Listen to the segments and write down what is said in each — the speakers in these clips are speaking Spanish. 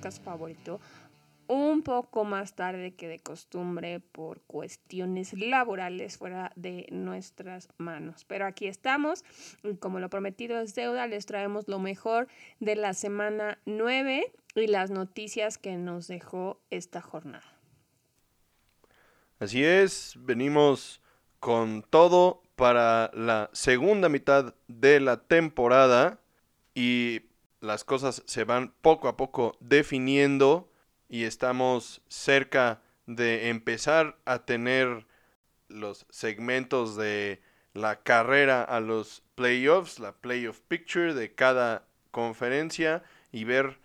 podcast favorito. Un poco más tarde que de costumbre por cuestiones laborales fuera de nuestras manos. Pero aquí estamos y como lo prometido es deuda, les traemos lo mejor de la semana 9 y las noticias que nos dejó esta jornada. Así es, venimos con todo para la segunda mitad de la temporada y las cosas se van poco a poco definiendo y estamos cerca de empezar a tener los segmentos de la carrera a los playoffs, la playoff picture de cada conferencia y ver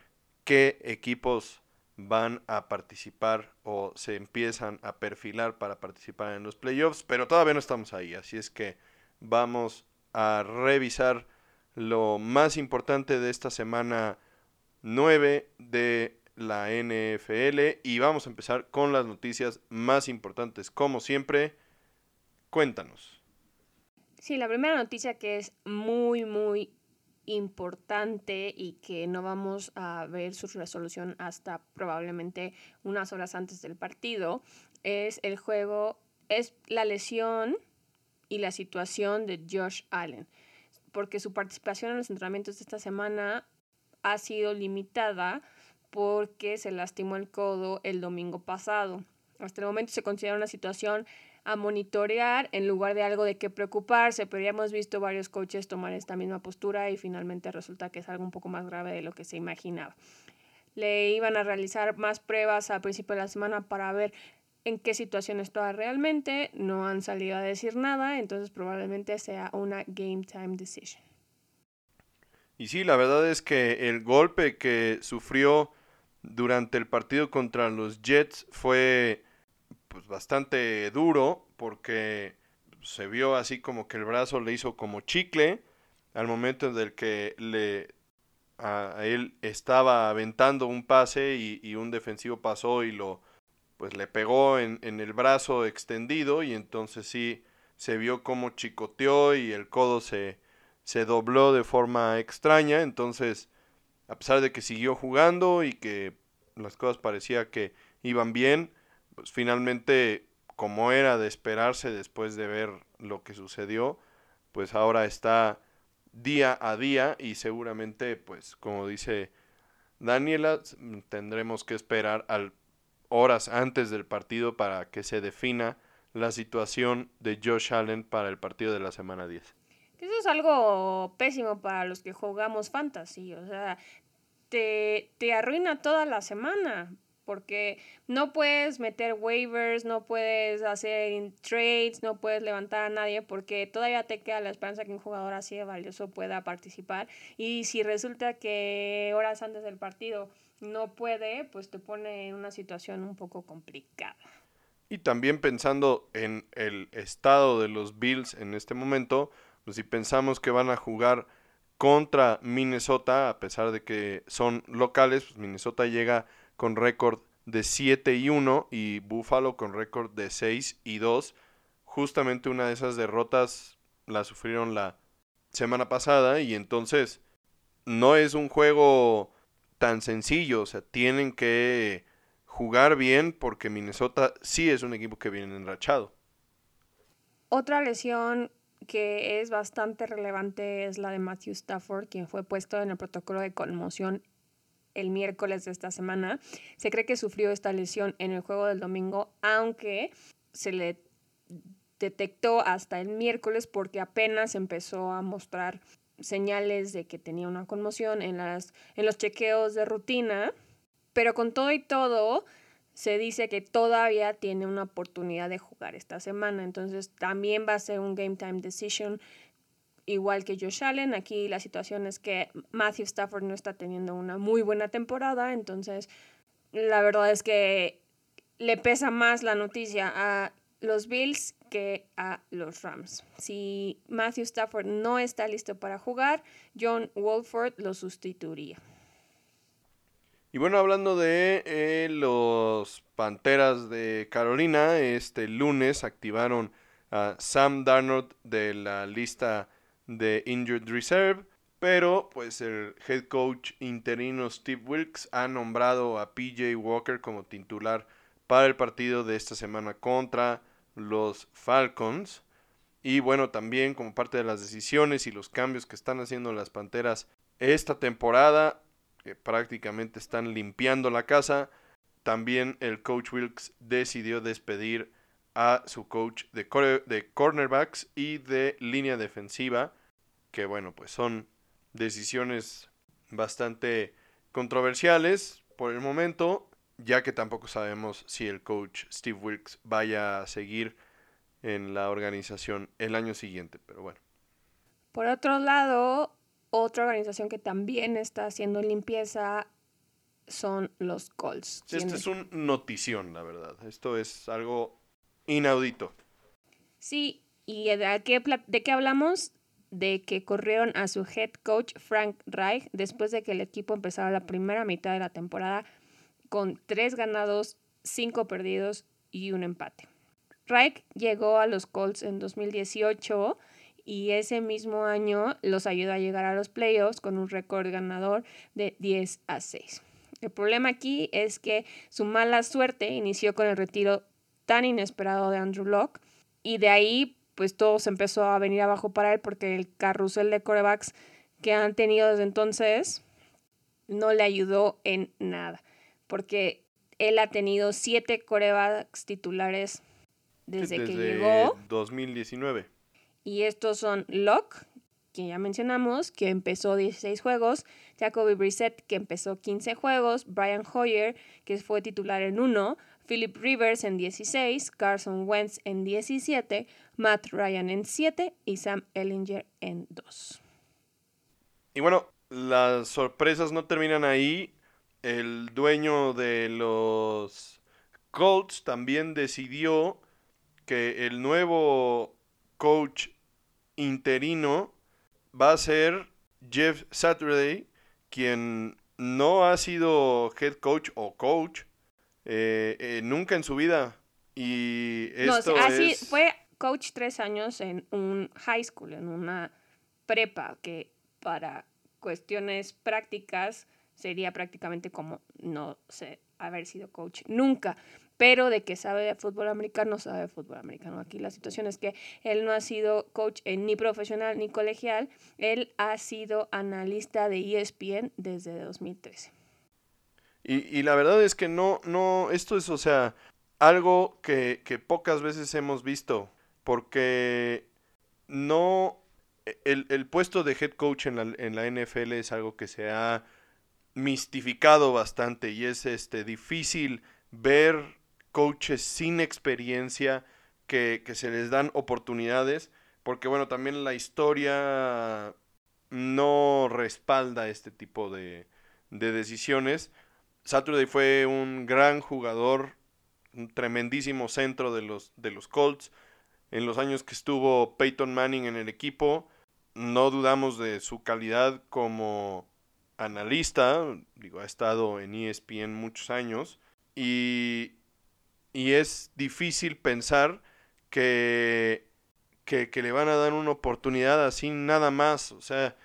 qué equipos van a participar o se empiezan a perfilar para participar en los playoffs, pero todavía no estamos ahí, así es que vamos a revisar lo más importante de esta semana 9 de la NFL y vamos a empezar con las noticias más importantes. Como siempre, cuéntanos. Sí, la primera noticia que es muy, muy importante y que no vamos a ver su resolución hasta probablemente unas horas antes del partido es el juego, es la lesión y la situación de Josh Allen porque su participación en los entrenamientos de esta semana ha sido limitada porque se lastimó el codo el domingo pasado. Hasta el momento se considera una situación a monitorear en lugar de algo de qué preocuparse, pero ya hemos visto varios coaches tomar esta misma postura y finalmente resulta que es algo un poco más grave de lo que se imaginaba. Le iban a realizar más pruebas al principio de la semana para ver en qué situación estaba realmente, no han salido a decir nada, entonces probablemente sea una game time decision. Y sí, la verdad es que el golpe que sufrió durante el partido contra los Jets fue pues bastante duro porque se vio así como que el brazo le hizo como chicle al momento en el que le a, él estaba aventando un pase y, y un defensivo pasó y lo pues le pegó en, en, el brazo extendido y entonces sí se vio como chicoteó y el codo se, se dobló de forma extraña. Entonces, a pesar de que siguió jugando y que las cosas parecía que iban bien, pues finalmente, como era de esperarse después de ver lo que sucedió, pues ahora está día a día y seguramente, pues como dice Daniela, tendremos que esperar al horas antes del partido para que se defina la situación de Josh Allen para el partido de la semana 10. Eso es algo pésimo para los que jugamos fantasy, o sea, te, te arruina toda la semana, porque no puedes meter waivers, no puedes hacer trades, no puedes levantar a nadie porque todavía te queda la esperanza que un jugador así de valioso pueda participar y si resulta que horas antes del partido no puede, pues te pone en una situación un poco complicada. Y también pensando en el estado de los Bills en este momento, pues si pensamos que van a jugar contra Minnesota, a pesar de que son locales, pues Minnesota llega con récord de 7 y 1 y Buffalo con récord de 6 y 2. Justamente una de esas derrotas la sufrieron la semana pasada y entonces no es un juego tan sencillo, o sea, tienen que jugar bien porque Minnesota sí es un equipo que viene enrachado. Otra lesión que es bastante relevante es la de Matthew Stafford, quien fue puesto en el protocolo de conmoción el miércoles de esta semana. Se cree que sufrió esta lesión en el juego del domingo, aunque se le detectó hasta el miércoles porque apenas empezó a mostrar señales de que tenía una conmoción en, las, en los chequeos de rutina, pero con todo y todo se dice que todavía tiene una oportunidad de jugar esta semana, entonces también va a ser un game time decision igual que Josh Allen. Aquí la situación es que Matthew Stafford no está teniendo una muy buena temporada, entonces la verdad es que le pesa más la noticia a los Bills que a los Rams. Si Matthew Stafford no está listo para jugar, John Wolford lo sustituiría. Y bueno, hablando de eh, los Panteras de Carolina, este lunes activaron a Sam Darnold de la lista de Injured Reserve Pero pues el head coach interino Steve Wilkes ha nombrado a PJ Walker como titular para el partido de esta semana contra los Falcons. Y bueno, también como parte de las decisiones y los cambios que están haciendo las Panteras esta temporada, que prácticamente están limpiando la casa, también el coach Wilkes decidió despedir a su coach de, de cornerbacks y de línea defensiva, que bueno, pues son decisiones bastante controversiales por el momento, ya que tampoco sabemos si el coach Steve Wilkes vaya a seguir en la organización el año siguiente, pero bueno. Por otro lado, otra organización que también está haciendo limpieza son los Colts. Esto es un notición, la verdad. Esto es algo inaudito. Sí, ¿y de qué, de qué hablamos? De que corrieron a su head coach Frank Reich después de que el equipo empezara la primera mitad de la temporada con tres ganados, cinco perdidos y un empate. Reich llegó a los Colts en 2018 y ese mismo año los ayudó a llegar a los playoffs con un récord ganador de 10 a 6. El problema aquí es que su mala suerte inició con el retiro tan inesperado de Andrew Locke y de ahí pues todo se empezó a venir abajo para él porque el carrusel de corebacks que han tenido desde entonces no le ayudó en nada porque él ha tenido siete corebacks titulares desde, que llegó 2019 y estos son Locke que ya mencionamos, que empezó 16 juegos, Jacoby Brissett, que empezó 15 juegos, Brian Hoyer, que fue titular en 1, Philip Rivers en 16, Carson Wentz en 17, Matt Ryan en 7 y Sam Ellinger en 2. Y bueno, las sorpresas no terminan ahí. El dueño de los Colts también decidió que el nuevo coach interino va a ser Jeff Saturday, quien no ha sido head coach o coach eh, eh, nunca en su vida. Y esto así fue coach tres años en un high school, en una prepa, que para cuestiones prácticas sería prácticamente como no sé haber sido coach nunca pero de que sabe de fútbol americano, sabe de fútbol americano. Aquí la situación es que él no ha sido coach ni profesional ni colegial, él ha sido analista de ESPN desde 2013. Y, y la verdad es que no, no, esto es, o sea, algo que, que pocas veces hemos visto, porque no, el, el, puesto de head coach en la, en la NFL es algo que se ha mistificado bastante y es este difícil ver coaches sin experiencia que, se les dan oportunidades, porque bueno, también la historia no respalda este tipo de, de decisiones. Saturday fue un gran jugador, un tremendísimo centro de los, de los Colts. En los años que estuvo Peyton Manning en el equipo, no dudamos de su calidad como analista. Digo, ha estado en ESPN muchos años. Y y es difícil pensar que, que, le van a dar una oportunidad así nada más. O sea,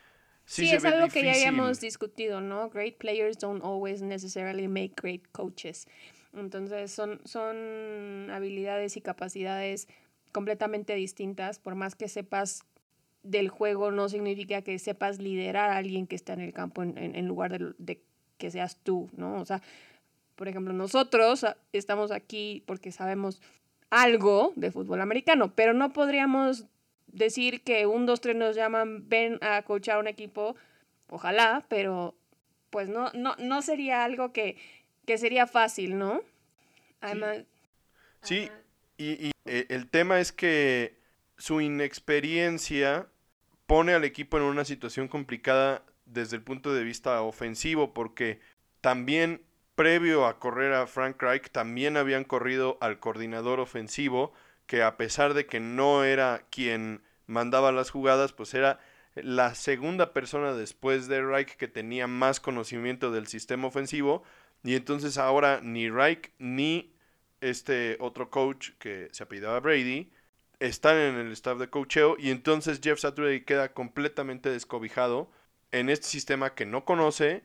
sí, es algo que ya habíamos discutido, ¿no? Great players don't always necessarily make great coaches. Entonces son, son habilidades y capacidades completamente distintas, por más que sepas del juego, no significa que sepas liderar a alguien que está en el campo en, en, lugar de, de, que seas tú, ¿no? O sea, por ejemplo, nosotros estamos aquí porque sabemos algo de fútbol americano, pero no podríamos decir que un, dos, tres nos llaman, ven a coachar un equipo, ojalá, pero pues no, no, no sería algo que, que sería fácil, ¿no? Además, sí, y, y eh, el tema es que su inexperiencia pone al equipo en una situación complicada desde el punto de vista ofensivo, porque también previo a correr a Frank Reich también habían corrido al coordinador ofensivo, que a pesar de que no era quien mandaba las jugadas, pues era la segunda persona después de Reich que tenía más conocimiento del sistema ofensivo. Y entonces ahora ni Reich ni este otro coach que se apellidaba Brady están en el staff de coacheo. Y entonces Jeff Saturday queda completamente descobijado en este sistema que no conoce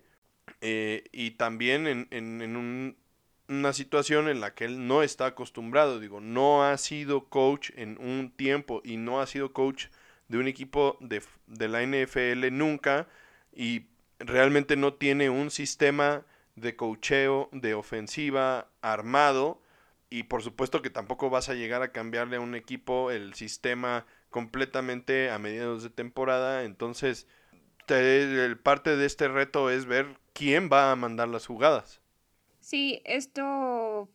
eh, y también en, en, una situación en la que él no está acostumbrado. Digo, no ha sido coach en un tiempo y no ha sido coach de un equipo de, de la NFL nunca y realmente no tiene un sistema de cocheo, de ofensiva armado y por supuesto que tampoco vas a llegar a cambiarle a un equipo el sistema completamente a mediados de temporada, entonces el parte de este reto es ver quién va a mandar las jugadas. Sí, esto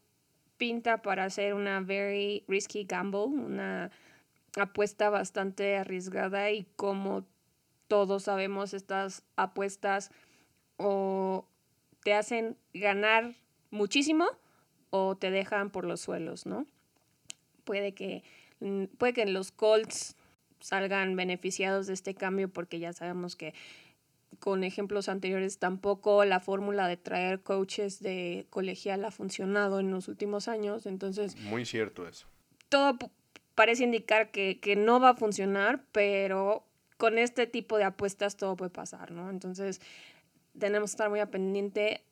pinta para ser una very risky gamble, una apuesta bastante arriesgada y como todos sabemos estas apuestas o te hacen ganar muchísimo o te dejan por los suelos, ¿no? Puede que, mm, puede que los Colts salgan beneficiados de este cambio porque ya sabemos que con ejemplos anteriores tampoco la fórmula de traer coaches de colegial ha funcionado en los últimos años, entonces... Muy cierto eso. Todo parece indicar que, que no va a funcionar, pero con este tipo de apuestas todo puede pasar, ¿no? Entonces tenemos que estar muy a pendiente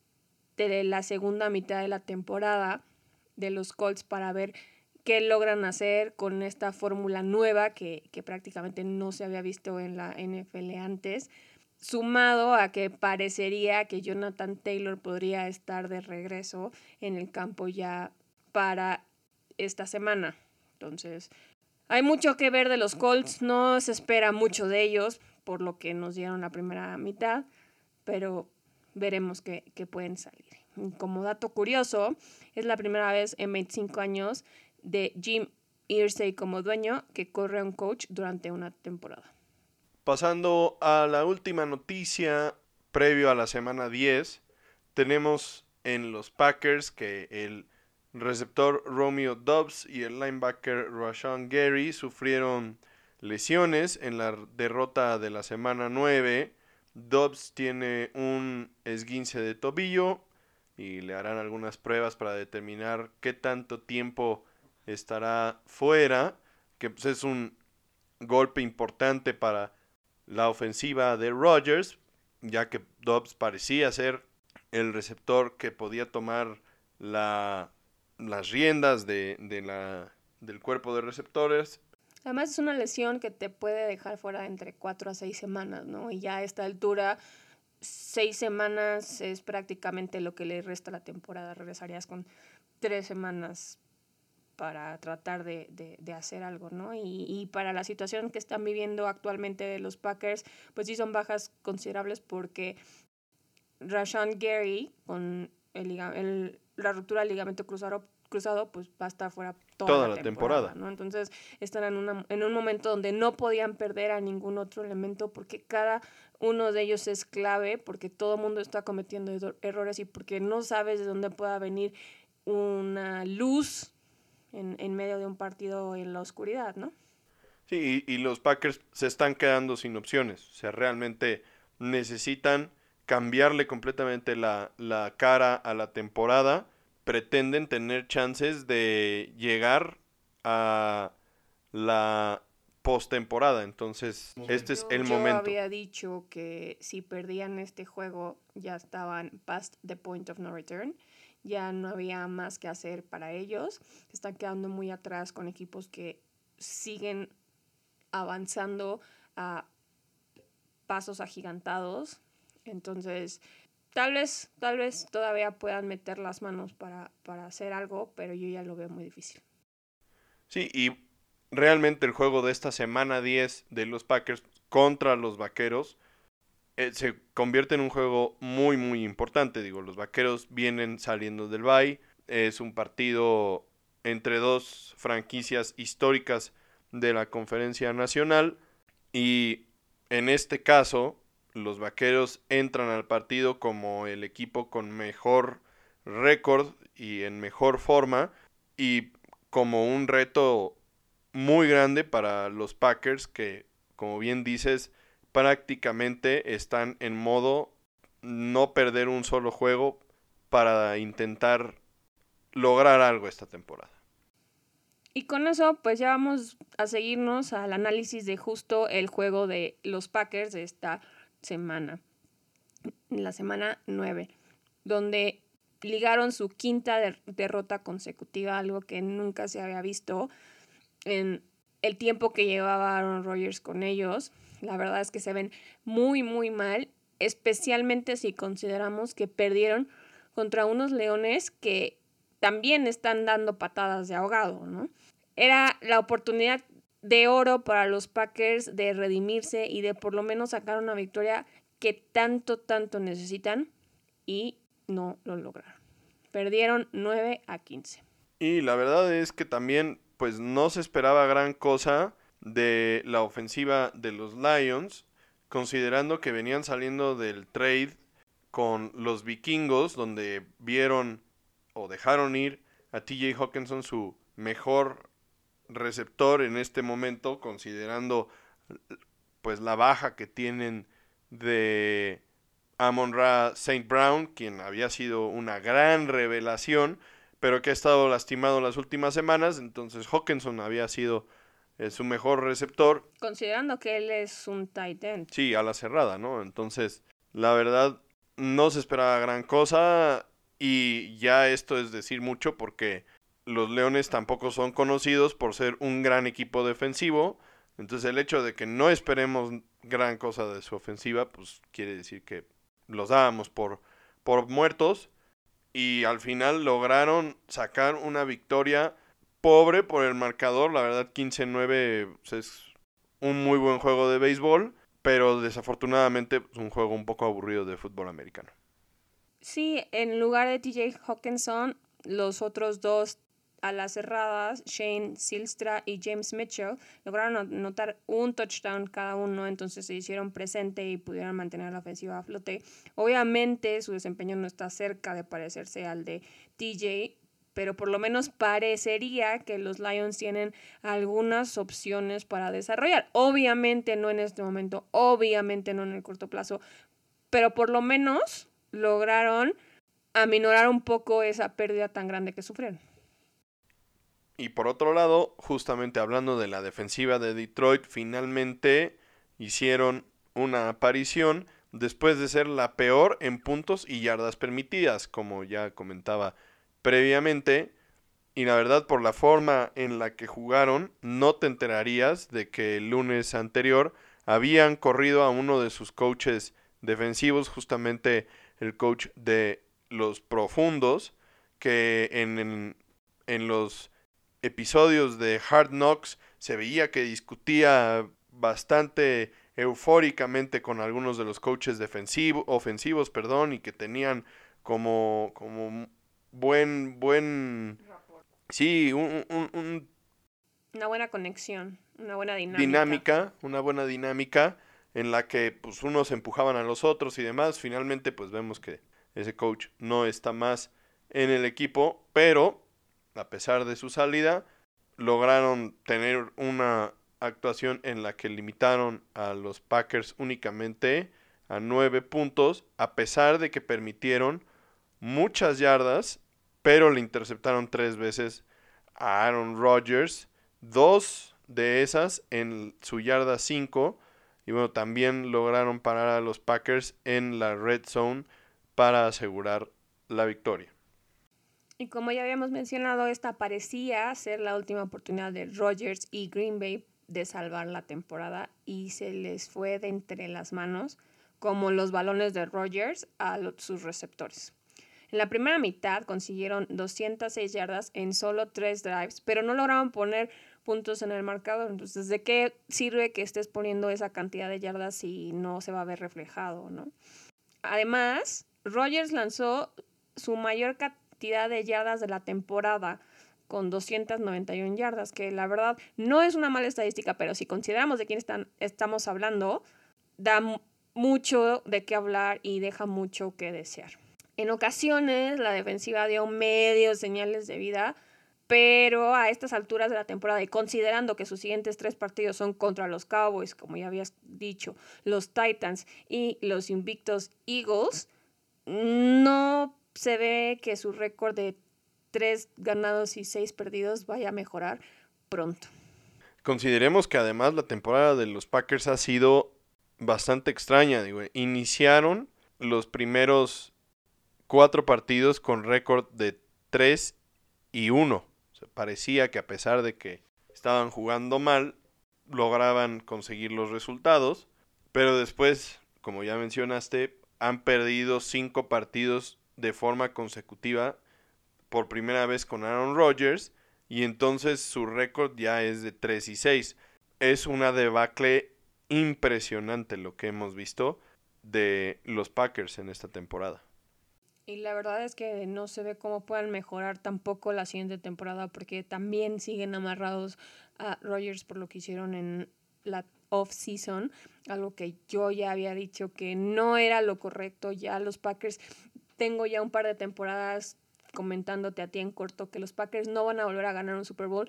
de la segunda mitad de la temporada de los Colts para ver qué logran hacer con esta fórmula nueva que, prácticamente no se había visto en la NFL antes, sumado a que parecería que Jonathan Taylor podría estar de regreso en el campo ya para esta semana. Entonces, hay mucho que ver de los Colts, no se espera mucho de ellos por lo que nos dieron la primera mitad, pero veremos qué, pueden salir. como dato curioso, es la primera vez en 25 años de Jim Irsay como dueño que corre un coach durante una temporada. Pasando a la última noticia previo a la semana 10, tenemos en los Packers que el receptor Romeo Dobbs y el linebacker Rashawn Gary sufrieron lesiones en la derrota de la semana 9 Dobbs tiene un esguince de tobillo y le harán algunas pruebas para determinar qué tanto tiempo estará fuera, que pues, es un golpe importante para la ofensiva de Rodgers, ya que Dobbs parecía ser el receptor que podía tomar la, las riendas de, del cuerpo de receptores Además es una lesión que te puede dejar fuera entre cuatro a seis semanas, ¿no? Y ya a esta altura, seis semanas es prácticamente lo que le resta la temporada. Regresarías con tres semanas para tratar de, de, hacer algo, ¿no? Y, y, para la situación que están viviendo actualmente los Packers, pues sí son bajas considerables porque Rashawn Gary, con el, el, la ruptura del ligamento cruzado, cruzado, pues va a estar fuera toda, la, temporada, ¿no? Entonces están en, una, en un momento donde no podían perder a ningún otro elemento porque cada uno de ellos es clave, porque todo el mundo está cometiendo errores y porque no sabes de dónde pueda venir una luz en, en medio de un partido en la oscuridad, ¿no? Sí, y, y los Packers se están quedando sin opciones, o sea, realmente necesitan cambiarle completamente la, la cara a la temporada pretenden tener chances de llegar a la postemporada. Entonces, este es el momento. Yo había dicho que si perdían este juego ya estaban past the point of no return. Ya no había más que hacer para ellos. Están quedando muy atrás con equipos que siguen avanzando a pasos agigantados. Entonces, Tal vez, tal vez todavía puedan meter las manos para, hacer algo, pero yo ya lo veo muy difícil. Sí, y realmente el juego de esta semana 10 de los Packers contra los Vaqueros eh, se convierte en un juego muy, muy importante. Digo, los Vaqueros vienen saliendo del Bay. Es un partido entre dos franquicias históricas de la conferencia nacional. Y en este caso, los Vaqueros entran al partido como el equipo con mejor récord y en mejor forma y como un reto muy grande para los Packers que, como bien dices, prácticamente están en modo no perder un solo juego para intentar lograr algo esta temporada. Y con eso, pues ya vamos a seguirnos al análisis de justo el juego de los Packers de esta semana, la semana 9, donde ligaron su quinta derrota consecutiva, algo que nunca se había visto en el tiempo que llevaba Aaron Rodgers con ellos. La verdad es que se ven muy, muy mal, especialmente si consideramos que perdieron contra unos leones que también están dando patadas de ahogado, ¿no? Era la oportunidad de oro para los Packers de redimirse y de por lo menos sacar una victoria que tanto, tanto necesitan y no lo lograron. Perdieron 9 a 15. Y la verdad es que también pues no se esperaba gran cosa de la ofensiva de los Lions, considerando que venían saliendo del trade con los vikingos, donde vieron o dejaron ir a TJ Hawkinson su mejor receptor en este momento, considerando pues la baja que tienen de Amon Ra St. Brown, quien había sido una gran revelación, pero que ha estado lastimado las últimas semanas, entonces Hawkinson había sido eh, su mejor receptor. Considerando que él es un tight end. Sí, a la cerrada, ¿no? Entonces, la verdad, no se esperaba gran cosa y ya esto es decir mucho porque los Leones tampoco son conocidos por ser un gran equipo defensivo. Entonces el hecho de que no esperemos gran cosa de su ofensiva, pues quiere decir que los dábamos por, por muertos. Y al final lograron sacar una victoria pobre por el marcador. La verdad 15-9 pues, es un muy buen juego de béisbol. Pero desafortunadamente es pues, un juego un poco aburrido de fútbol americano. Sí, en lugar de TJ Hawkinson, los otros dos a las cerradas, Shane Silstra y James Mitchell lograron anotar un touchdown cada uno, entonces se hicieron presente y pudieron mantener la ofensiva a flote. Obviamente su desempeño no está cerca de parecerse al de TJ, pero por lo menos parecería que los Lions tienen algunas opciones para desarrollar. Obviamente no en este momento, obviamente no en el corto plazo, pero por lo menos lograron aminorar un poco esa pérdida tan grande que sufrieron. Y por otro lado, justamente hablando de la defensiva de Detroit, finalmente hicieron una aparición después de ser la peor en puntos y yardas permitidas, como ya comentaba previamente. Y la verdad, por la forma en la que jugaron, no te enterarías de que el lunes anterior habían corrido a uno de sus coaches defensivos, justamente el coach de los profundos, que en, en, en los episodios de Hard Knocks se veía que discutía bastante eufóricamente con algunos de los coaches defensivos, ofensivos, perdón, y que tenían como, como buen, buen, sí, un, una buena conexión, una buena dinámica. Dinámica, una buena dinámica en la que pues unos empujaban a los otros y demás. Finalmente pues vemos que ese coach no está más en el equipo, pero a pesar de su salida, lograron tener una actuación en la que limitaron a los Packers únicamente a nueve puntos, a pesar de que permitieron muchas yardas, pero le interceptaron tres veces a Aaron Rodgers, dos de esas en su yarda 5, y bueno, también lograron parar a los Packers en la red zone para asegurar la victoria. Y como ya habíamos mencionado, esta parecía ser la última oportunidad de Rodgers y Green Bay de salvar la temporada y se les fue de entre las manos como los balones de Rodgers a sus receptores. En la primera mitad consiguieron 206 yardas en solo tres drives, pero no lograron poner puntos en el marcador. Entonces, ¿de qué sirve que estés poniendo esa cantidad de yardas si no se va a ver reflejado, no? Además, Rodgers lanzó su mayor de yardas de la temporada con 291 yardas, que la verdad no es una mala estadística, pero si consideramos de quién están, estamos hablando, da mucho de qué hablar y deja mucho que desear. En ocasiones la defensiva dio medios señales de vida, pero a estas alturas de la temporada y considerando que sus siguientes tres partidos son contra los Cowboys, como ya habías dicho, los Titans y los invictos Eagles, no se ve que su récord de tres ganados y seis perdidos vaya a mejorar pronto. Consideremos que además la temporada de los Packers ha sido bastante extraña. Digo, iniciaron los primeros cuatro partidos con récord de 3 y 1. parecía que a pesar de que estaban jugando mal, lograban conseguir los resultados, pero después, como ya mencionaste, han perdido cinco partidos de forma consecutiva por primera vez con Aaron Rodgers y entonces su récord ya es de 3 y 6. Es una debacle impresionante lo que hemos visto de los Packers en esta temporada. Y la verdad es que no se ve cómo puedan mejorar tampoco la siguiente temporada porque también siguen amarrados a Rodgers por lo que hicieron en la off-season, algo que yo ya había dicho que no era lo correcto. Ya los Packers, tengo ya un par de temporadas comentándote a ti en corto que los Packers no van a volver a ganar un Super Bowl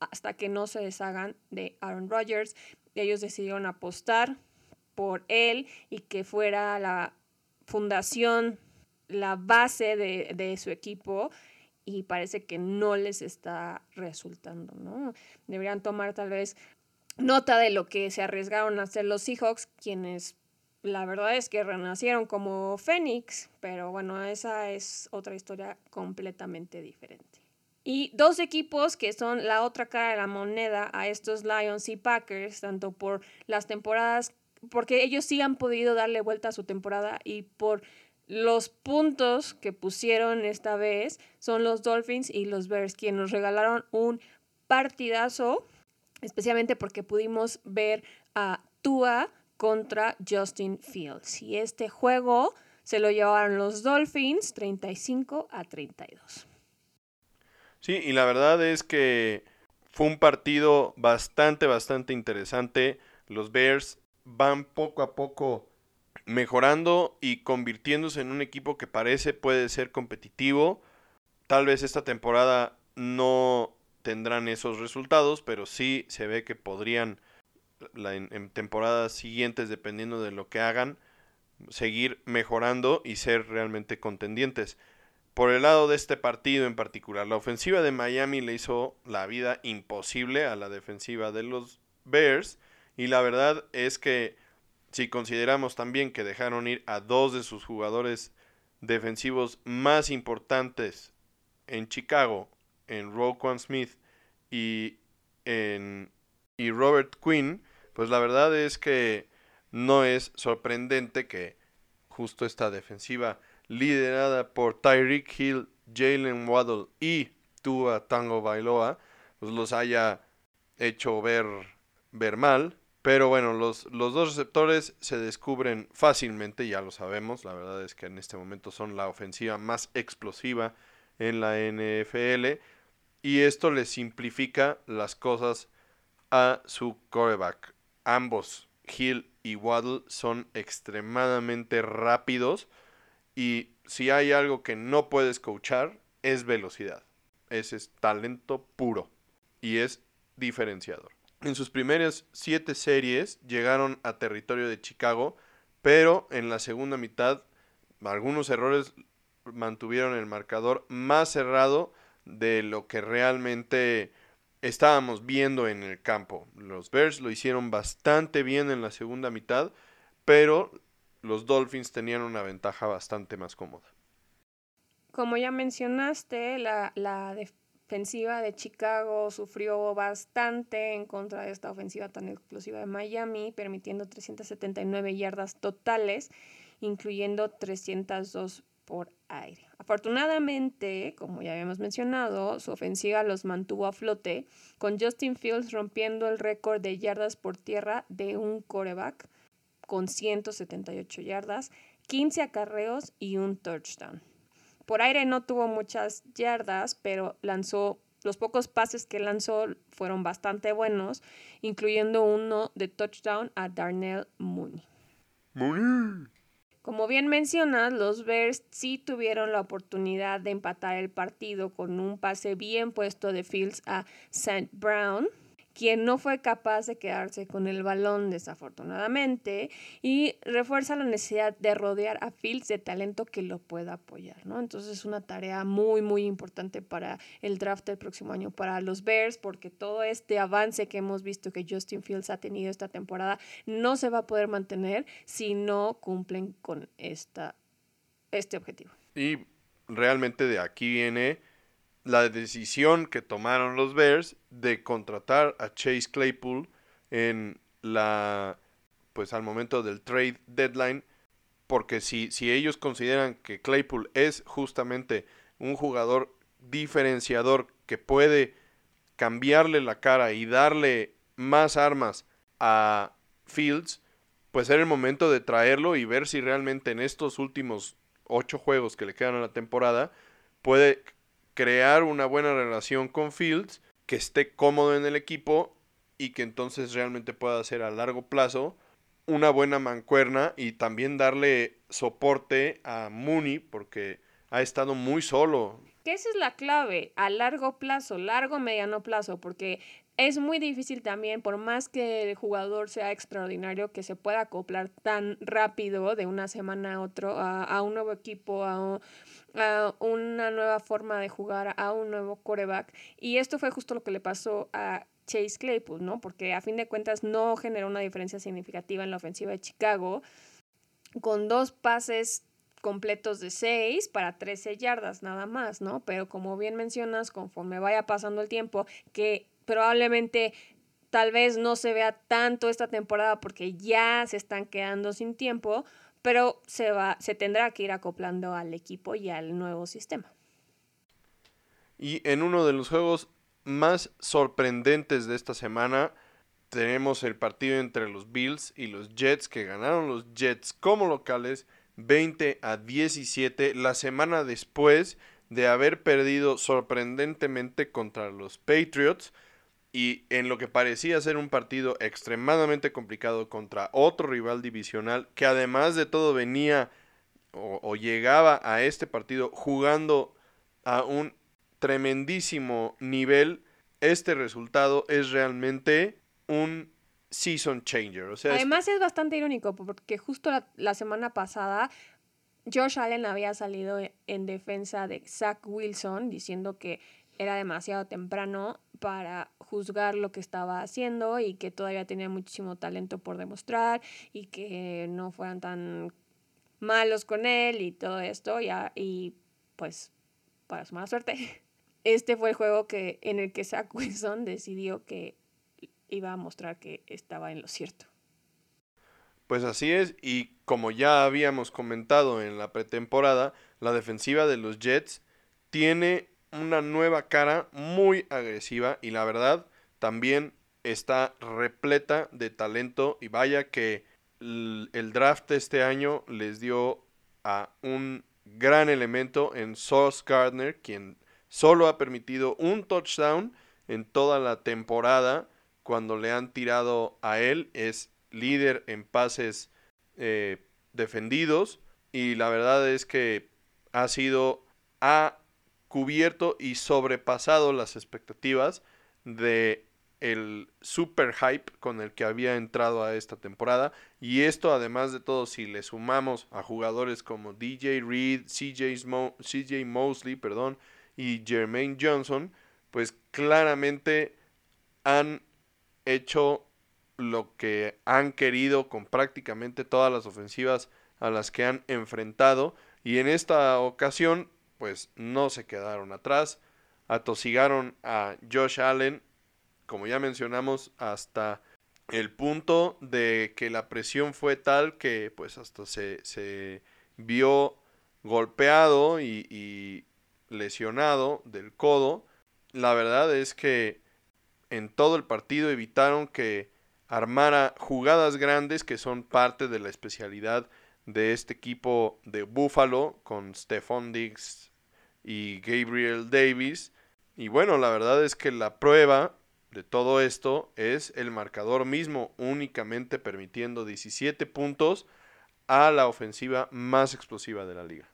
hasta que no se deshagan de Aaron Rodgers. Ellos decidieron apostar por él y que fuera la fundación la base de, su equipo y parece que no les está resultando, ¿no? Deberían tomar tal vez nota de lo que se arriesgaron a hacer los Seahawks, quienes la verdad es que renacieron como Fénix, pero bueno, esa es otra historia completamente diferente. Y dos equipos que son la otra cara de la moneda a estos Lions y Packers, tanto por las temporadas, porque ellos sí han podido darle vuelta a su temporada y por los puntos que pusieron esta vez son los Dolphins y los Bears, quienes nos regalaron un partidazo, especialmente porque pudimos ver a Tua contra Justin Fields. Y este juego se lo llevaron los Dolphins 35 a 32. Sí, y la verdad es que fue un partido bastante, bastante interesante. Los Bears van poco a poco mejorando y convirtiéndose en un equipo que parece puede ser competitivo. Tal vez esta temporada no tendrán esos resultados, pero sí se ve que podrían en, temporadas siguientes, dependiendo de lo que hagan, seguir mejorando y ser realmente contendientes. Por el lado de este partido en particular, la ofensiva de Miami le hizo la vida imposible a la defensiva de los Bears y la verdad es que si consideramos también que dejaron ir a dos de sus jugadores defensivos más importantes en Chicago, en Roquan Smith y en y Robert Quinn, pues la verdad es que no es sorprendente que justo esta defensiva liderada por Tyreek Hill, Jalen Waddle y Tua Tango Bailoa, pues los haya hecho ver, ver mal. Pero bueno, los, los dos receptores se descubren fácilmente, ya lo sabemos. La verdad es que en este momento son la ofensiva más explosiva en la NFL. Y esto les simplifica las cosas a su coreback. Ambos, Hill y Waddle, son extremadamente rápidos. Y si hay algo que no puedes coachar, es velocidad. Ese es talento puro. Y es diferenciador. En sus primeras siete series llegaron a territorio de Chicago, pero en la segunda mitad algunos errores mantuvieron el marcador más cerrado de lo que realmente estábamos viendo en el campo. Los Bears lo hicieron bastante bien en la segunda mitad, pero los Dolphins tenían una ventaja bastante más cómoda. Como ya mencionaste, la, la, ofensiva de Chicago sufrió bastante en contra de esta ofensiva tan explosiva de Miami, permitiendo 379 yardas totales, incluyendo 302 por aire. Afortunadamente, como ya habíamos mencionado, su ofensiva los mantuvo a flote, con Justin Fields rompiendo el récord de yardas por tierra de un coreback con 178 yardas, 15 acarreos y un touchdown. Por aire no tuvo muchas yardas, pero lanzó los pocos pases que lanzó fueron bastante buenos, incluyendo uno de touchdown a Darnell Mooney. Mooney. Como bien mencionas, los Bears sí tuvieron la oportunidad de empatar el partido con un pase bien puesto de Fields a St. Brown, quien no fue capaz de quedarse con el balón desafortunadamente y refuerza la necesidad de rodear a Fields de talento que lo pueda apoyar, ¿no? Entonces es una tarea muy, muy importante para el draft del próximo año, para los Bears, porque todo este avance que hemos visto que Justin Fields ha tenido esta temporada no se va a poder mantener si no cumplen con esta, este objetivo. Y realmente de aquí viene la decisión que tomaron los Bears de contratar a Chase Claypool en la pues al momento del trade deadline porque si, si ellos consideran que Claypool es justamente un jugador diferenciador que puede cambiarle la cara y darle más armas a Fields, pues era el momento de traerlo y ver si realmente en estos últimos ocho juegos que le quedan a la temporada puede crear una buena relación con Fields, que esté cómodo en el equipo y que entonces realmente pueda hacer a largo plazo una buena mancuerna y también darle soporte a Mooney porque ha estado muy solo. Que esa es la clave, a largo plazo, largo mediano plazo, porque es muy difícil también, por más que el jugador sea extraordinario, que se pueda acoplar tan rápido de una semana a otro a, un nuevo equipo, a, a, una nueva forma de jugar, a un nuevo coreback. Y esto fue justo lo que le pasó a Chase Claypool, ¿no? Porque a fin de cuentas no generó una diferencia significativa en la ofensiva de Chicago, con dos pases completos de 6 para 13 yardas nada más, ¿no? Pero como bien mencionas, conforme vaya pasando el tiempo, que probablemente tal vez no se vea tanto esta temporada porque ya se están quedando sin tiempo, pero se va se tendrá que ir acoplando al equipo y al nuevo sistema. Y en uno de los juegos más sorprendentes de esta semana tenemos el partido entre los Bills y los Jets que ganaron los Jets como locales 20 a 17 la semana después de haber perdido sorprendentemente contra los Patriots y en lo que parecía ser un partido extremadamente complicado contra otro rival divisional que además de todo venía o, llegaba a este partido jugando a un tremendísimo nivel, este resultado es realmente un season changer. O sea, Además es... bastante irónico porque justo la, semana pasada Josh Allen había salido en defensa de Zach Wilson diciendo que era demasiado temprano para juzgar lo que estaba haciendo y que todavía tenía muchísimo talento por demostrar y que no fueran tan malos con él y todo esto ya y pues para su mala suerte este fue el juego que, en el que Zach Wilson decidió que iba a mostrar que estaba en lo cierto. Pues así es, y como ya habíamos comentado en la pretemporada, la defensiva de los Jets tiene una nueva cara muy agresiva y la verdad también está repleta de talento y vaya que el draft este año les dio a un gran elemento en Sauce Gardner, quien Solo ha permitido un touchdown en toda la temporada cuando le han tirado a él. Es líder en pases eh, defendidos y la verdad es que ha sido, ha cubierto y sobrepasado las expectativas de el super hype con el que había entrado a esta temporada. Y esto además de todo si le sumamos a jugadores como DJ Reed, CJ, Mosley, perdón, y Jermaine Johnson, pues claramente han hecho lo que han querido con prácticamente todas las ofensivas a las que han enfrentado. Y en esta ocasión pues no se quedaron atrás, atosigaron a Josh Allen, como ya mencionamos, hasta el punto de que la presión fue tal que pues hasta se, se vio golpeado y, lesionado del codo. La verdad es que en todo el partido evitaron que armara jugadas grandes que son parte de la especialidad de este equipo de Buffalo con Stephon Diggs y Gabriel Davis. Y bueno, la verdad es que la prueba de todo esto es el marcador mismo, únicamente permitiendo 17 puntos a la ofensiva más explosiva de la liga.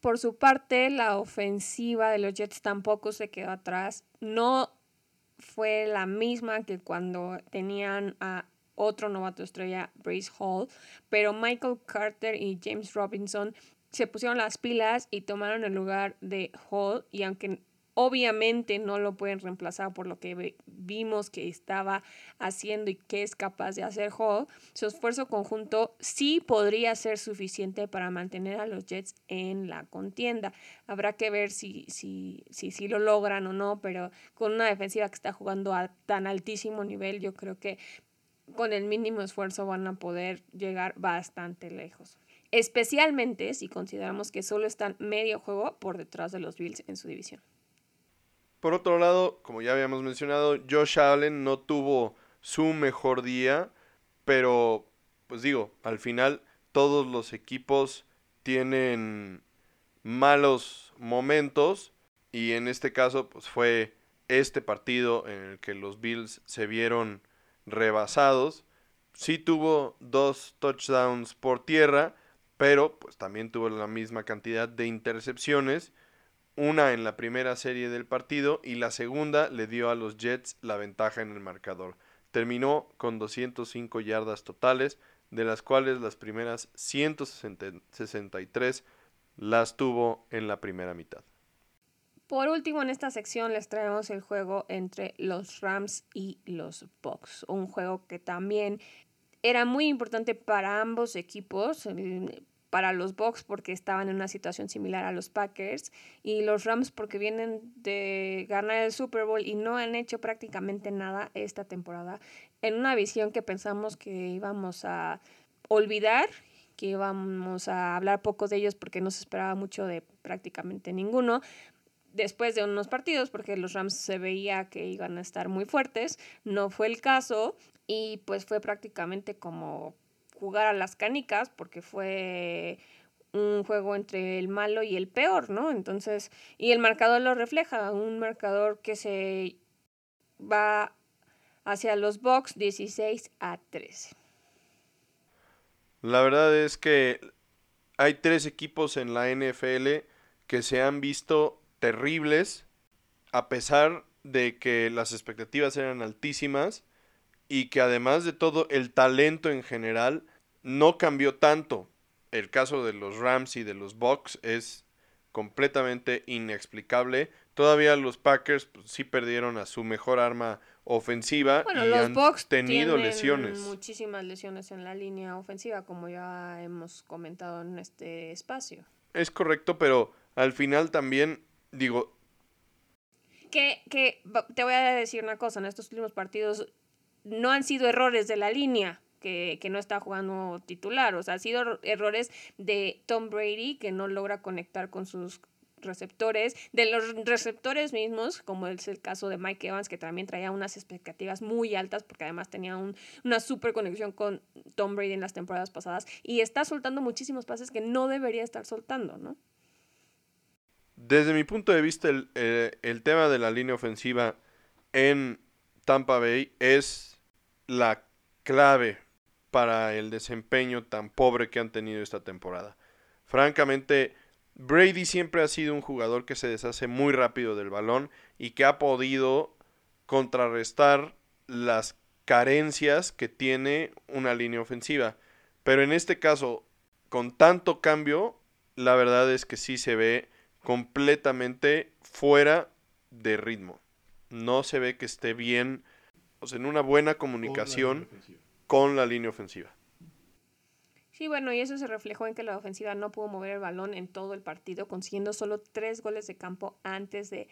Por su parte, la ofensiva de los Jets tampoco se quedó atrás. No fue la misma que cuando tenían a otro novato estrella, Brace Hall, pero Michael Carter y James Robinson se pusieron las pilas y tomaron el lugar de Hall y aunque obviamente no lo pueden reemplazar por lo que vimos que estaba haciendo y que es capaz de hacer Hall, su esfuerzo conjunto sí podría ser suficiente para mantener a los Jets en la contienda. Habrá que ver si, si, si, si lo logran o no, pero con una defensiva que está jugando a tan altísimo nivel, yo creo que con el mínimo esfuerzo van a poder llegar bastante lejos. Especialmente si consideramos que solo están medio juego por detrás de los Bills en su división. Por otro lado, como ya habíamos mencionado, Josh Allen no tuvo su mejor día, pero pues digo, al final todos los equipos tienen malos momentos y en este caso pues fue este partido en el que los Bills se vieron rebasados. Sí tuvo dos touchdowns por tierra, pero pues también tuvo la misma cantidad de intercepciones, una en la primera serie del partido y la segunda le dio a los Jets la ventaja en el marcador. Terminó con 205 yardas totales, de las cuales las primeras 163 las tuvo en la primera mitad. Por último, en esta sección les traemos el juego entre los Rams y los Bucks, un juego que también era muy importante para ambos equipos, para los Bucks porque estaban en una situación similar a los Packers y los Rams porque vienen de ganar el Super Bowl y no han hecho prácticamente nada esta temporada en una visión que pensamos que íbamos a olvidar que íbamos a hablar poco de ellos porque no se esperaba mucho de prácticamente ninguno, después de unos partidos, porque los Rams se veía que iban a estar muy fuertes, no fue el caso y pues fue prácticamente como jugar a las canicas, porque fue un juego entre el malo y el peor, ¿no? Entonces, y el marcador lo refleja, un marcador que se va hacia los Bucks 16 a 13. La verdad es que hay tres equipos en la NFL que se han visto terribles, a pesar de que las expectativas eran altísimas y que además de todo el talento en general no cambió tanto. El caso de los Rams y de los Bucks es completamente inexplicable. Todavía los Packers pues, sí perdieron a su mejor arma ofensiva y los han Bucks tenido lesiones. Muchísimas lesiones en la línea ofensiva, como ya hemos comentado en este espacio. Es correcto, pero al final también digo... Que, que te voy a decir una cosa, en estos últimos partidos no han sido errores de la línea. Que, que, no está jugando titular. O sea, han sido errores de Tom Brady que no logra conectar con sus receptores, de los receptores mismos, como es el caso de Mike Evans, que también traía unas expectativas muy altas, porque además tenía un, una super conexión con Tom Brady en las temporadas pasadas, y está soltando muchísimos pases que no debería estar soltando, ¿no? Desde mi punto de vista, eh, el, tema de la línea ofensiva en Tampa Bay es la clave para el desempeño tan pobre que han tenido esta temporada. Francamente, Brady siempre ha sido un jugador que se deshace muy rápido del balón y que ha podido contrarrestar las carencias que tiene una línea ofensiva. Pero en este caso, con tanto cambio, la verdad es que sí se ve completamente fuera de ritmo. No se ve que esté bien, o sea, en una buena comunicación con la línea ofensiva. Sí, bueno, y eso se reflejó en que la ofensiva no pudo mover el balón en todo el partido, consiguiendo solo tres goles de campo antes de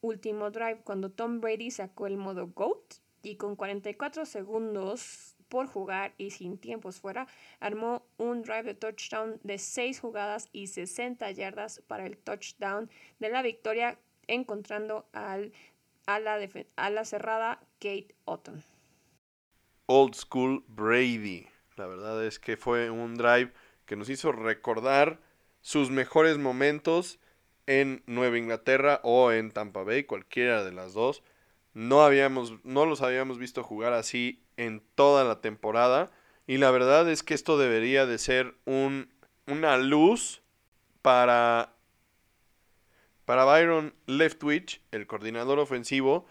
último drive, cuando Tom Brady sacó el modo GOAT y con 44 segundos por jugar y sin tiempos fuera, armó un drive de touchdown de 6 jugadas y 60 yardas para el touchdown de la victoria, encontrando al, a, la cerrada Kate Otton. Old School Brady. La verdad es que fue un drive que nos hizo recordar sus mejores momentos en Nueva Inglaterra o en Tampa Bay, cualquiera de las dos. No, habíamos, no los habíamos visto jugar así en toda la temporada. Y la verdad es que esto debería de ser un, una luz para, para Byron Leftwich, el coordinador ofensivo,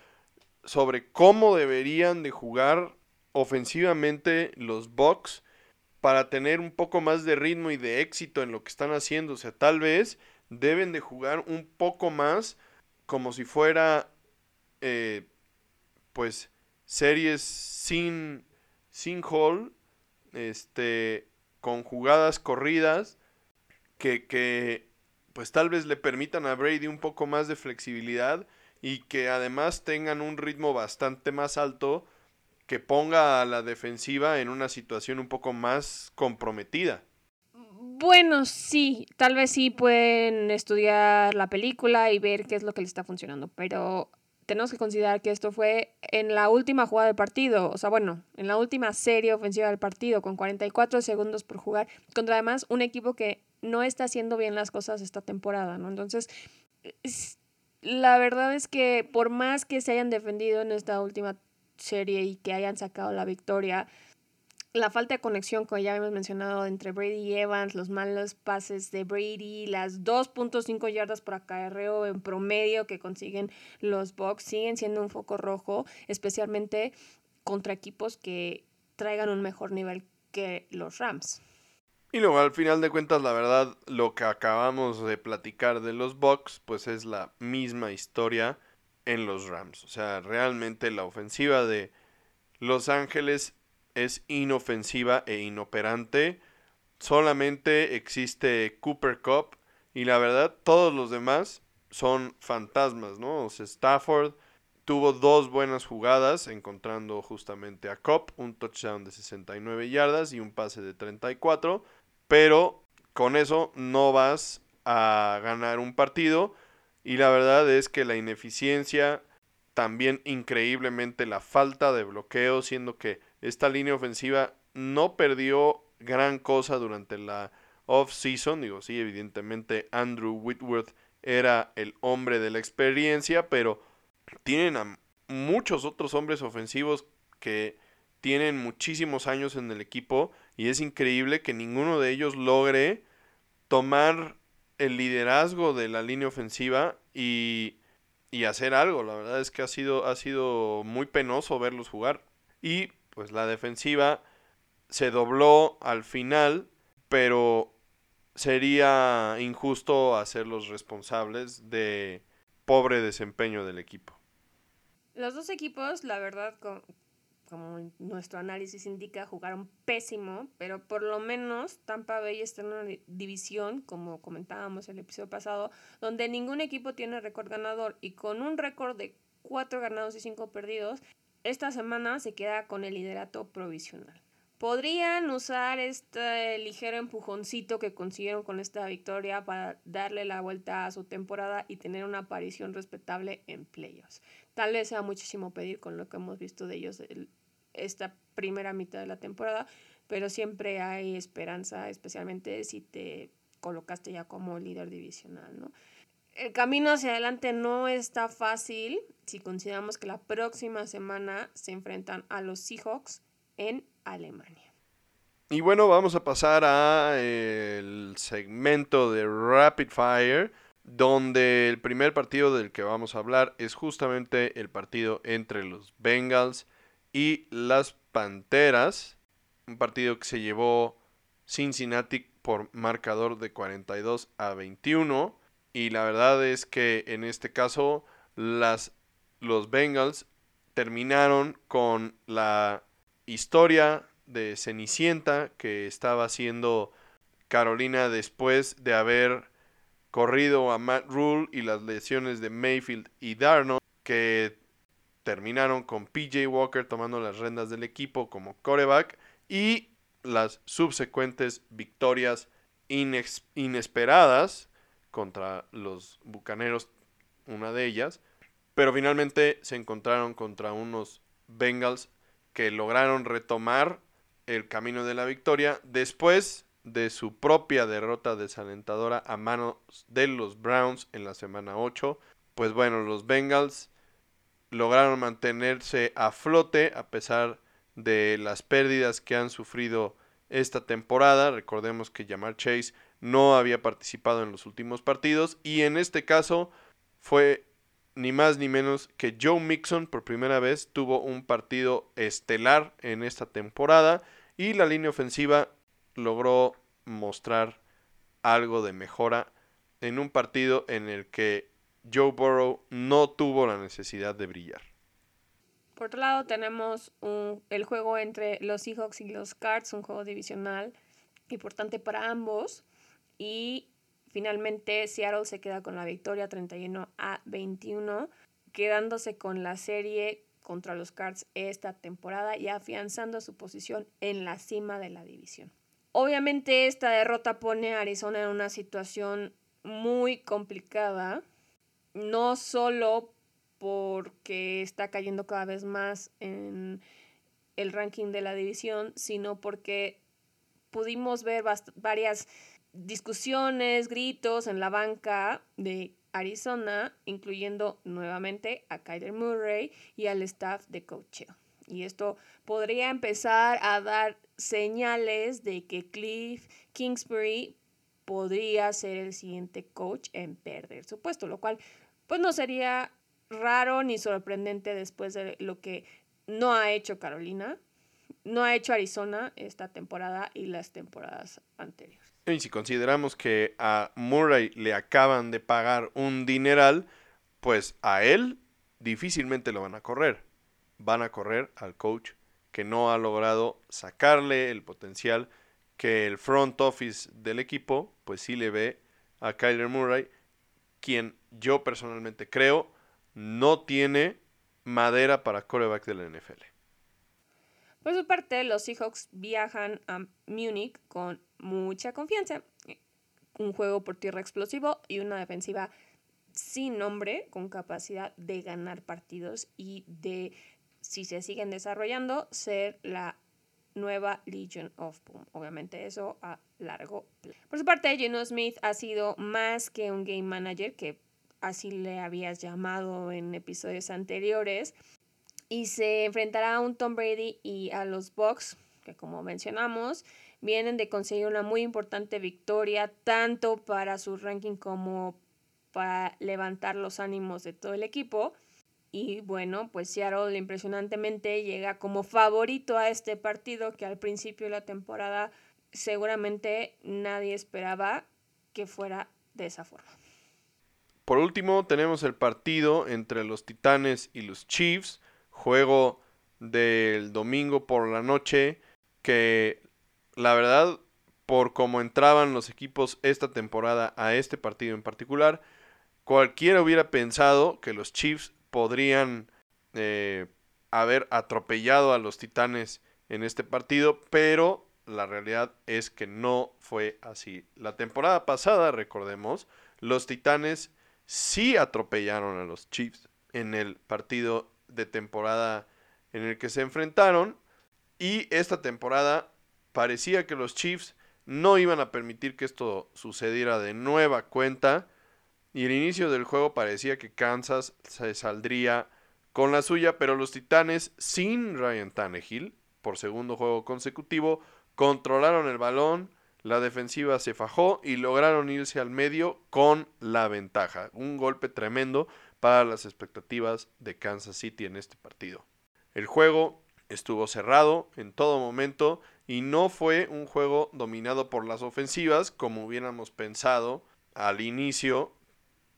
sobre cómo deberían de jugar ofensivamente los Bucks para tener un poco más de ritmo y de éxito en lo que están haciendo. O sea, tal vez deben de jugar un poco más como si fuera, eh, pues, series sin, sin hall, este, con jugadas corridas que, que, pues, tal vez le permitan a Brady un poco más de flexibilidad y que además tengan un ritmo bastante más alto que ponga a la defensiva en una situación un poco más comprometida. Bueno, sí, tal vez sí pueden estudiar la película y ver qué es lo que le está funcionando, pero tenemos que considerar que esto fue en la última jugada del partido, o sea, bueno, en la última serie ofensiva del partido, con 44 segundos por jugar, contra además un equipo que no está haciendo bien las cosas esta temporada, ¿no? Entonces, la verdad es que por más que se hayan defendido en esta última serie y que hayan sacado la victoria, la falta de conexión, como ya hemos mencionado, entre Brady y Evans, los malos pases de Brady, las 2.5 yardas por acarreo en promedio que consiguen los Bucks, siguen siendo un foco rojo, especialmente contra equipos que traigan un mejor nivel que los Rams. Y luego, al final de cuentas, la verdad, lo que acabamos de platicar de los Bucks, pues es la misma historia en los Rams. O sea, realmente la ofensiva de Los Ángeles es inofensiva e inoperante. Solamente existe Cooper Cup y la verdad todos los demás son fantasmas, ¿no? O sea, Stafford tuvo dos buenas jugadas encontrando justamente a Cup, un touchdown de 69 yardas y un pase de 34, pero con eso no vas a ganar un partido y la verdad es que la ineficiencia también increíblemente la falta de bloqueo, siendo que esta línea ofensiva no perdió gran cosa durante la off-season. Digo, sí, evidentemente Andrew Whitworth era el hombre de la experiencia, pero tienen a muchos otros hombres ofensivos que tienen muchísimos años en el equipo y es increíble que ninguno de ellos logre tomar el liderazgo de la línea ofensiva y, y hacer algo. La verdad es que ha sido, ha sido muy penoso verlos jugar. Y pues la defensiva se dobló al final, pero sería injusto hacerlos responsables de pobre desempeño del equipo. Los dos equipos, la verdad, como nuestro análisis indica, jugaron pésimo, pero por lo menos Tampa Bay está en una división, como comentábamos el episodio pasado, donde ningún equipo tiene récord ganador y con un récord de cuatro ganados y cinco perdidos, esta semana se queda con el liderato provisional. Podrían usar este ligero empujoncito que consiguieron con esta victoria para darle la vuelta a su temporada y tener una aparición respetable en playoffs. Tal vez sea muchísimo pedir con lo que hemos visto de ellos esta primera mitad de la temporada, pero siempre hay esperanza, especialmente si te colocaste ya como líder divisional, ¿no? El camino hacia adelante no está fácil si consideramos que la próxima semana se enfrentan a los Seahawks en Alemania. Y bueno, vamos a pasar a el segmento de Rapid Fire, donde el primer partido del que vamos a hablar es justamente el partido entre los Bengals y las Panteras, un partido que se llevó Cincinnati por marcador de 42 a 21. Y la verdad es que en este caso las, los Bengals terminaron con la historia de Cenicienta que estaba haciendo Carolina después de haber corrido a Matt Rule y las lesiones de Mayfield y Darnold que terminaron con PJ Walker tomando las rendas del equipo como coreback y las subsecuentes victorias inesperadas contra los Bucaneros, una de ellas, pero finalmente se encontraron contra unos Bengals que lograron retomar el camino de la victoria después de su propia derrota desalentadora a manos de los Browns en la semana 8. Pues bueno, los Bengals lograron mantenerse a flote a pesar de las pérdidas que han sufrido esta temporada. Recordemos que Jamar Chase no había participado en los últimos partidos y en este caso fue ni más ni menos que Joe Mixon por primera vez tuvo un partido estelar en esta temporada y la línea ofensiva logró mostrar algo de mejora en un partido en el que Joe Burrow no tuvo la necesidad de brillar. Por otro lado tenemos el juego entre los Seahawks y los Cards, un juego divisional importante para ambos y Finalmente, Seattle se queda con la victoria 31 a 21, quedándose con la serie contra los Cards esta temporada y afianzando su posición en la cima de la división. Obviamente esta derrota pone a Arizona en una situación muy complicada, no solo porque está cayendo cada vez más en el ranking de la división, sino porque pudimos ver varias discusiones, gritos en la banca de Arizona, incluyendo nuevamente a Kyler Murray y al staff de coaching. Y esto podría empezar a dar señales de que Cliff Kingsbury podría ser el siguiente coach en perder su puesto, lo cual pues no sería raro ni sorprendente después de lo que no ha hecho Carolina, no ha hecho Arizona esta temporada y las temporadas anteriores. Y si consideramos que a Murray le acaban de pagar un dineral, pues a él difícilmente lo van a correr. Van a correr al coach que no ha logrado sacarle el potencial que el front office del equipo, pues sí le ve a Kyler Murray, quien yo personalmente creo no tiene madera para coreback de la NFL. Por su parte, los Seahawks viajan a Múnich con mucha confianza. Un juego por tierra explosivo y una defensiva sin nombre, con capacidad de ganar partidos y de, si se siguen desarrollando, ser la nueva Legion of Boom. Obviamente eso a largo plazo. Por su parte, Geno Smith ha sido más que un game manager, que así le habías llamado en episodios anteriores y se enfrentará a un Tom Brady y a los Bucks, que como mencionamos, vienen de conseguir una muy importante victoria, tanto para su ranking como para levantar los ánimos de todo el equipo. Y bueno, pues Seattle impresionantemente llega como favorito a este partido que al principio de la temporada seguramente nadie esperaba que fuera de esa forma. Por último, tenemos el partido entre los Titanes y los Chiefs juego del domingo por la noche que la verdad por cómo entraban los equipos esta temporada a este partido en particular, cualquiera hubiera pensado que los Chiefs podrían eh, haber atropellado a los Titanes en este partido, pero la realidad es que no fue así. La temporada pasada, recordemos, los Titanes sí atropellaron a los Chiefs en el partido de temporada en el que se enfrentaron. Y esta temporada parecía que los Chiefs no iban a permitir que esto sucediera de nueva cuenta. Y el inicio del juego parecía que Kansas se saldría con la suya, pero los Titanes sin Ryan Tannehill, por segundo juego consecutivo, controlaron el balón, la defensiva se fajó y lograron irse al medio con la ventaja. Un golpe tremendo para las expectativas de Kansas City en este partido. El juego estuvo cerrado en todo momento y no fue un juego dominado por las ofensivas como hubiéramos pensado al inicio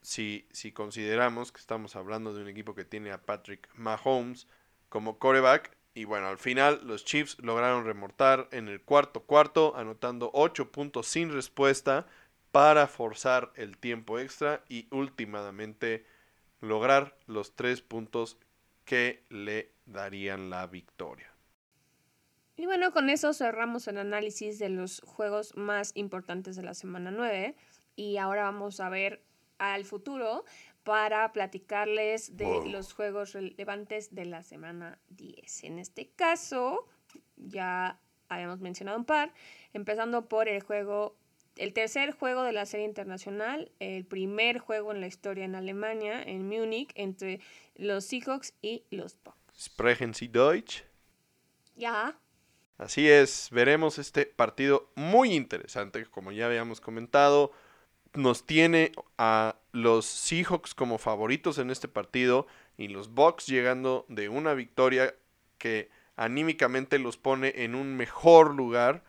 si, si consideramos que estamos hablando de un equipo que tiene a Patrick Mahomes como coreback. Y bueno, al final los Chiefs lograron remontar en el cuarto cuarto, anotando 8 puntos sin respuesta para forzar el tiempo extra y últimamente lograr los tres puntos que le darían la victoria. Y bueno, con eso cerramos el análisis de los juegos más importantes de la semana 9 y ahora vamos a ver al futuro para platicarles de los juegos relevantes de la semana 10. En este caso, ya habíamos mencionado un par, empezando por el juego el tercer juego de la serie internacional, el primer juego en la historia en Alemania, en Múnich, entre los Seahawks y los Bucks. Sprechen Sie Deutsch? Ya. Así es, veremos este partido muy interesante, como ya habíamos comentado. nos tiene a los Seahawks como favoritos en este partido y los Bucks llegando de una victoria que anímicamente los pone en un mejor lugar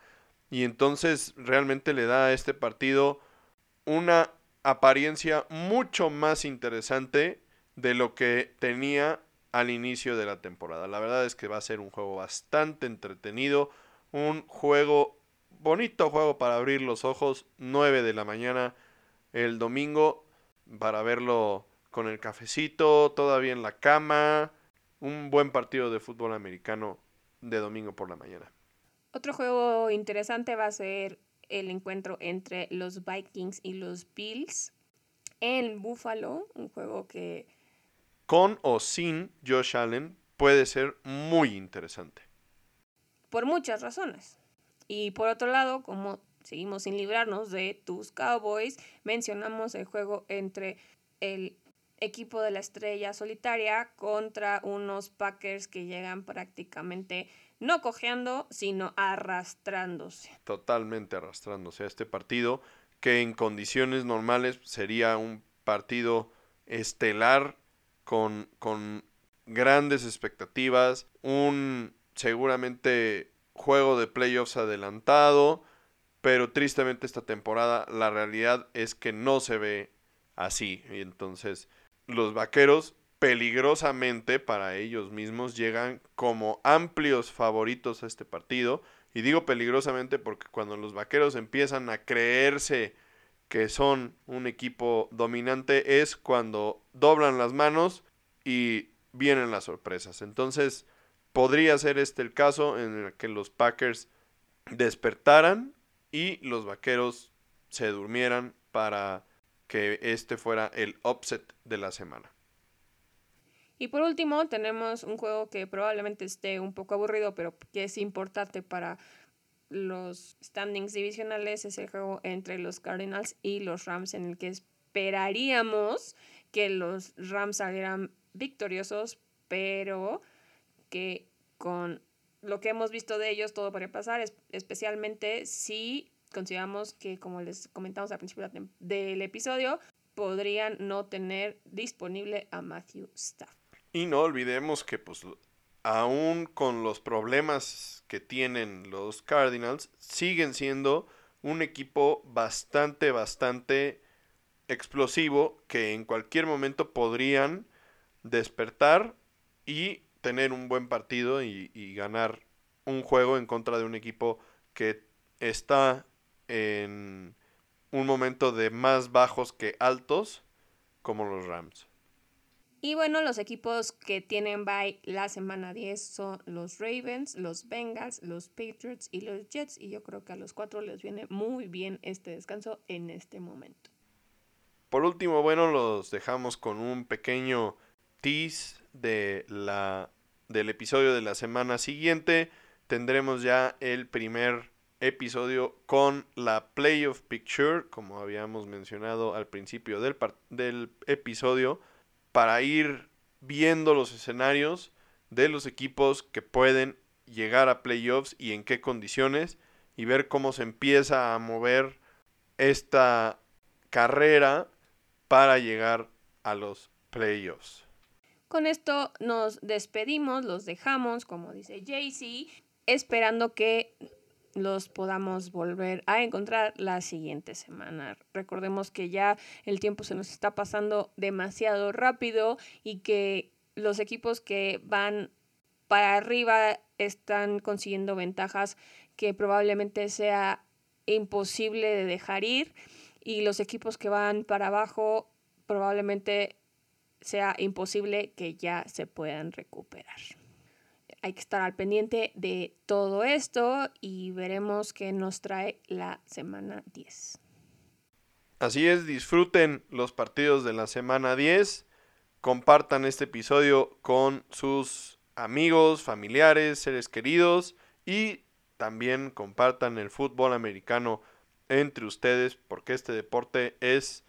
y entonces realmente le da a este partido una apariencia mucho más interesante de lo que tenía al inicio de la temporada. La verdad es que va a ser un juego bastante entretenido, un juego bonito juego para abrir los ojos, 9 de la mañana el domingo para verlo con el cafecito, todavía en la cama, un buen partido de fútbol americano de domingo por la mañana. Otro juego interesante va a ser el encuentro entre los Vikings y los Bills en Buffalo, un juego que... Con o sin Josh Allen puede ser muy interesante. Por muchas razones. Y por otro lado, como seguimos sin librarnos de tus Cowboys, mencionamos el juego entre el equipo de la estrella solitaria contra unos Packers que llegan prácticamente no cojeando, sino arrastrándose. Totalmente arrastrándose a este partido, que en condiciones normales sería un partido estelar con, con grandes expectativas, un seguramente juego de playoffs adelantado, pero tristemente esta temporada la realidad es que no se ve así. Y entonces los vaqueros peligrosamente para ellos mismos llegan como amplios favoritos a este partido. Y digo peligrosamente porque cuando los vaqueros empiezan a creerse que son un equipo dominante es cuando doblan las manos y vienen las sorpresas. Entonces podría ser este el caso en el que los Packers despertaran y los vaqueros se durmieran para que este fuera el upset de la semana. Y por último, tenemos un juego que probablemente esté un poco aburrido, pero que es importante para los standings divisionales. Es el juego entre los Cardinals y los Rams, en el que esperaríamos que los Rams salieran victoriosos, pero que con lo que hemos visto de ellos todo podría pasar, especialmente si consideramos que, como les comentamos al principio del episodio, podrían no tener disponible a Matthew Staff. Y no olvidemos que, pues, aún con los problemas que tienen los Cardinals, siguen siendo un equipo bastante, bastante explosivo que en cualquier momento podrían despertar y tener un buen partido y, y ganar un juego en contra de un equipo que está en un momento de más bajos que altos como los Rams. Y bueno, los equipos que tienen bye la semana 10 son los Ravens, los Bengals, los Patriots y los Jets. Y yo creo que a los cuatro les viene muy bien este descanso en este momento. Por último, bueno, los dejamos con un pequeño tease de la, del episodio de la semana siguiente. Tendremos ya el primer episodio con la Playoff Picture, como habíamos mencionado al principio del, del episodio, para ir viendo los escenarios de los equipos que pueden llegar a playoffs y en qué condiciones y ver cómo se empieza a mover esta carrera para llegar a los playoffs. Con esto nos despedimos, los dejamos, como dice Jaycee, esperando que los podamos volver a encontrar la siguiente semana. Recordemos que ya el tiempo se nos está pasando demasiado rápido y que los equipos que van para arriba están consiguiendo ventajas que probablemente sea imposible de dejar ir y los equipos que van para abajo probablemente sea imposible que ya se puedan recuperar hay que estar al pendiente de todo esto y veremos qué nos trae la semana 10. Así es, disfruten los partidos de la semana 10, compartan este episodio con sus amigos, familiares, seres queridos y también compartan el fútbol americano entre ustedes porque este deporte es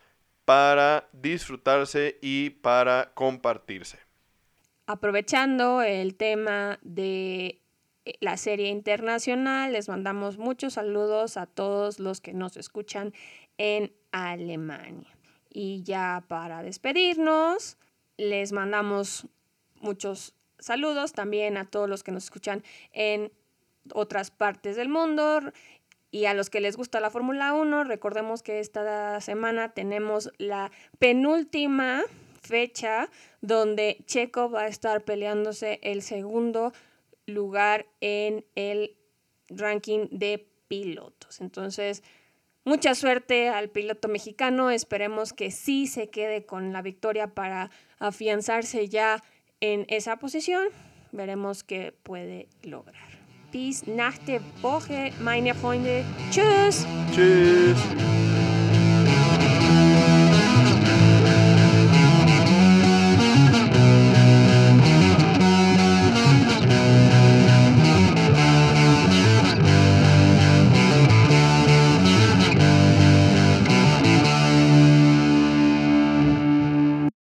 para disfrutarse y para compartirse aprovechando el tema de eh, la serie internacional. Les mandamos muchos saludos a todos los que nos escuchan en Alemania. Y ya para despedirnos, les mandamos muchos saludos también a todos los que nos escuchan en otras partes del mundo y a los que les gusta la Fórmula 1. Recordemos que esta semana tenemos la penúltima fecha donde Checo va a estar peleándose el segundo lugar en el ranking de pilotos. Entonces, mucha suerte al piloto mexicano. Esperemos que sí se quede con la victoria para afianzarse ya en esa posición. Veremos qué puede lograr. Bis nach der Woche, meine Freunde. Tschüss.